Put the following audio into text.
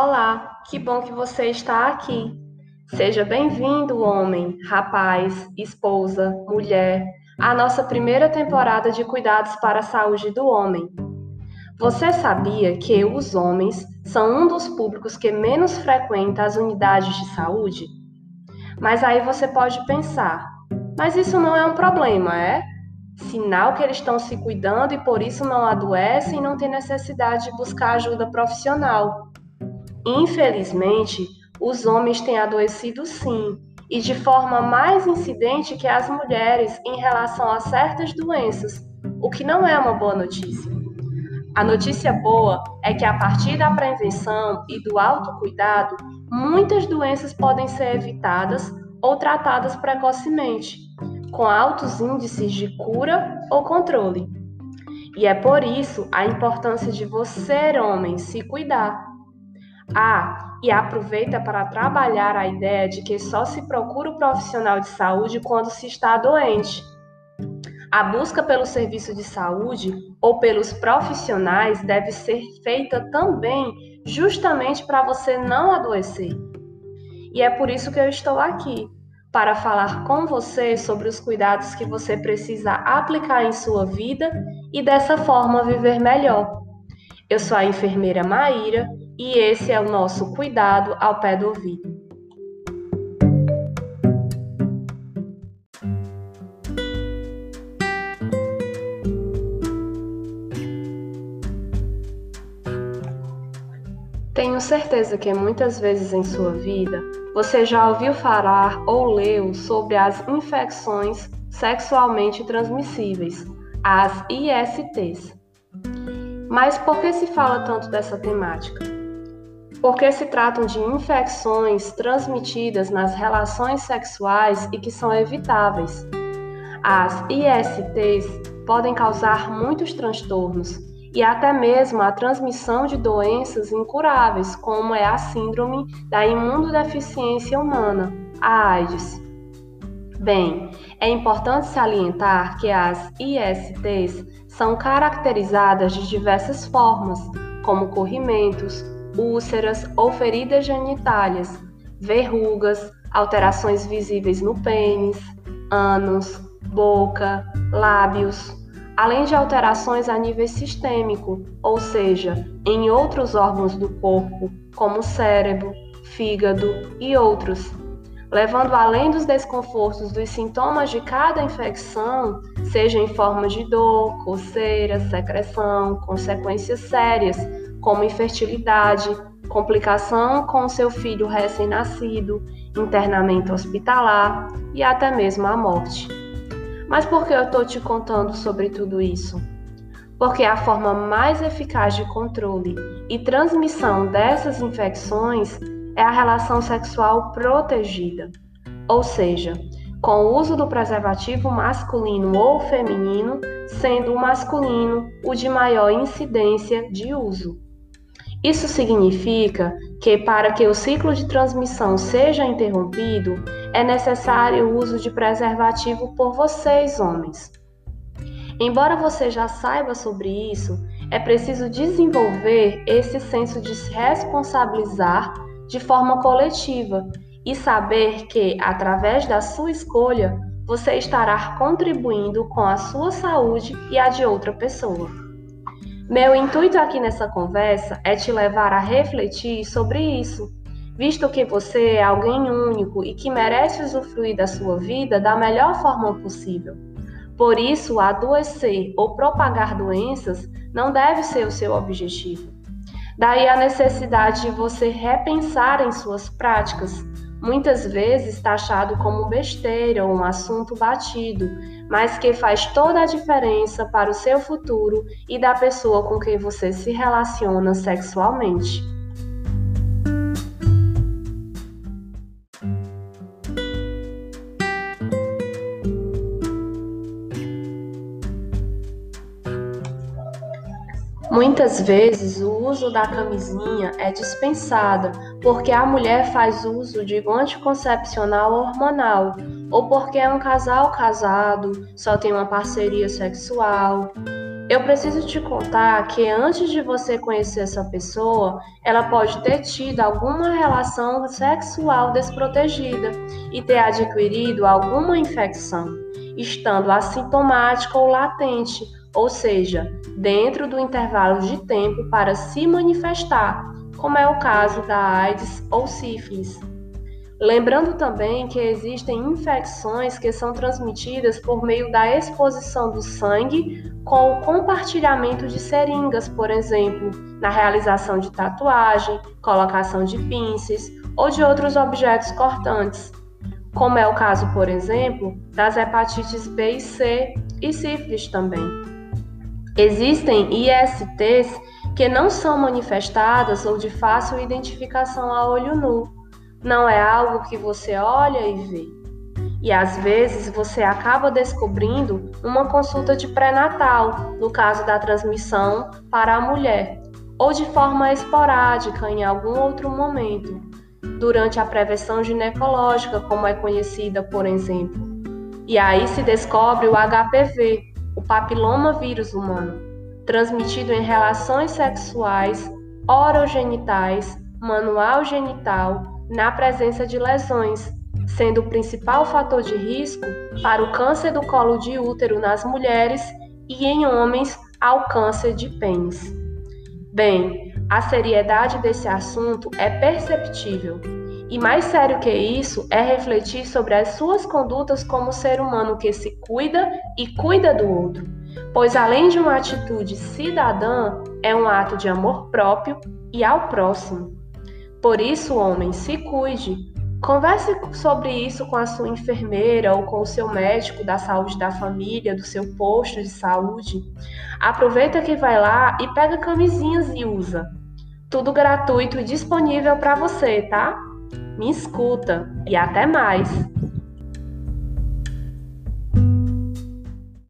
Olá, que bom que você está aqui. Seja bem-vindo, homem, rapaz, esposa, mulher, à nossa primeira temporada de Cuidados para a Saúde do Homem. Você sabia que os homens são um dos públicos que menos frequenta as unidades de saúde? Mas aí você pode pensar, mas isso não é um problema, é? Sinal que eles estão se cuidando e por isso não adoecem e não tem necessidade de buscar ajuda profissional. Infelizmente, os homens têm adoecido sim, e de forma mais incidente que as mulheres em relação a certas doenças, o que não é uma boa notícia. A notícia boa é que a partir da prevenção e do autocuidado, muitas doenças podem ser evitadas ou tratadas precocemente, com altos índices de cura ou controle. E é por isso a importância de você, homem, se cuidar ah, e aproveita para trabalhar a ideia de que só se procura o profissional de saúde quando se está doente. A busca pelo serviço de saúde ou pelos profissionais deve ser feita também justamente para você não adoecer. E é por isso que eu estou aqui, para falar com você sobre os cuidados que você precisa aplicar em sua vida e dessa forma viver melhor. Eu sou a enfermeira Maíra e esse é o nosso cuidado ao pé do ouvido. Tenho certeza que muitas vezes em sua vida você já ouviu falar ou leu sobre as infecções sexualmente transmissíveis, as ISTs. Mas por que se fala tanto dessa temática? Porque se tratam de infecções transmitidas nas relações sexuais e que são evitáveis. As ISTs podem causar muitos transtornos e até mesmo a transmissão de doenças incuráveis, como é a síndrome da imunodeficiência humana, a AIDS. Bem, é importante salientar que as ISTs são caracterizadas de diversas formas, como corrimentos, úlceras ou feridas genitálias, verrugas, alterações visíveis no pênis, ânus, boca, lábios, além de alterações a nível sistêmico, ou seja, em outros órgãos do corpo, como cérebro, fígado e outros, levando além dos desconfortos dos sintomas de cada infecção, seja em forma de dor, coceira, secreção, consequências sérias, como infertilidade, complicação com seu filho recém-nascido, internamento hospitalar e até mesmo a morte. Mas por que eu estou te contando sobre tudo isso? Porque a forma mais eficaz de controle e transmissão dessas infecções é a relação sexual protegida, ou seja, com o uso do preservativo masculino ou feminino, sendo o masculino o de maior incidência de uso. Isso significa que, para que o ciclo de transmissão seja interrompido, é necessário o uso de preservativo por vocês, homens. Embora você já saiba sobre isso, é preciso desenvolver esse senso de se responsabilizar de forma coletiva e saber que, através da sua escolha, você estará contribuindo com a sua saúde e a de outra pessoa. Meu intuito aqui nessa conversa é te levar a refletir sobre isso, visto que você é alguém único e que merece usufruir da sua vida da melhor forma possível. Por isso, adoecer ou propagar doenças não deve ser o seu objetivo. Daí a necessidade de você repensar em suas práticas, muitas vezes taxado como besteira ou um assunto batido, mas que faz toda a diferença para o seu futuro e da pessoa com quem você se relaciona sexualmente. Muitas vezes o uso da camisinha é dispensada porque a mulher faz uso de um anticoncepcional hormonal ou porque é um casal casado, só tem uma parceria sexual. Eu preciso te contar que antes de você conhecer essa pessoa, ela pode ter tido alguma relação sexual desprotegida e ter adquirido alguma infecção, estando assintomática ou latente, ou seja, dentro do intervalo de tempo para se manifestar, como é o caso da AIDS ou sífilis. Lembrando também que existem infecções que são transmitidas por meio da exposição do sangue com o compartilhamento de seringas, por exemplo, na realização de tatuagem, colocação de pinças ou de outros objetos cortantes, como é o caso, por exemplo, das hepatites B e C e sífilis também. Existem ISTs que não são manifestadas ou de fácil identificação a olho nu não é algo que você olha e vê. E às vezes você acaba descobrindo uma consulta de pré-natal, no caso da transmissão para a mulher, ou de forma esporádica em algum outro momento, durante a prevenção ginecológica, como é conhecida, por exemplo. E aí se descobre o HPV, o papiloma vírus humano, transmitido em relações sexuais, orogenitais, manual genital na presença de lesões, sendo o principal fator de risco para o câncer do colo de útero nas mulheres e em homens ao câncer de pênis. Bem, a seriedade desse assunto é perceptível. E mais sério que isso é refletir sobre as suas condutas como ser humano que se cuida e cuida do outro. Pois além de uma atitude cidadã, é um ato de amor próprio e ao próximo. Por isso, homem, se cuide. Converse sobre isso com a sua enfermeira ou com o seu médico da saúde da família, do seu posto de saúde. Aproveita que vai lá e pega camisinhas e usa. Tudo gratuito e disponível para você, tá? Me escuta e até mais!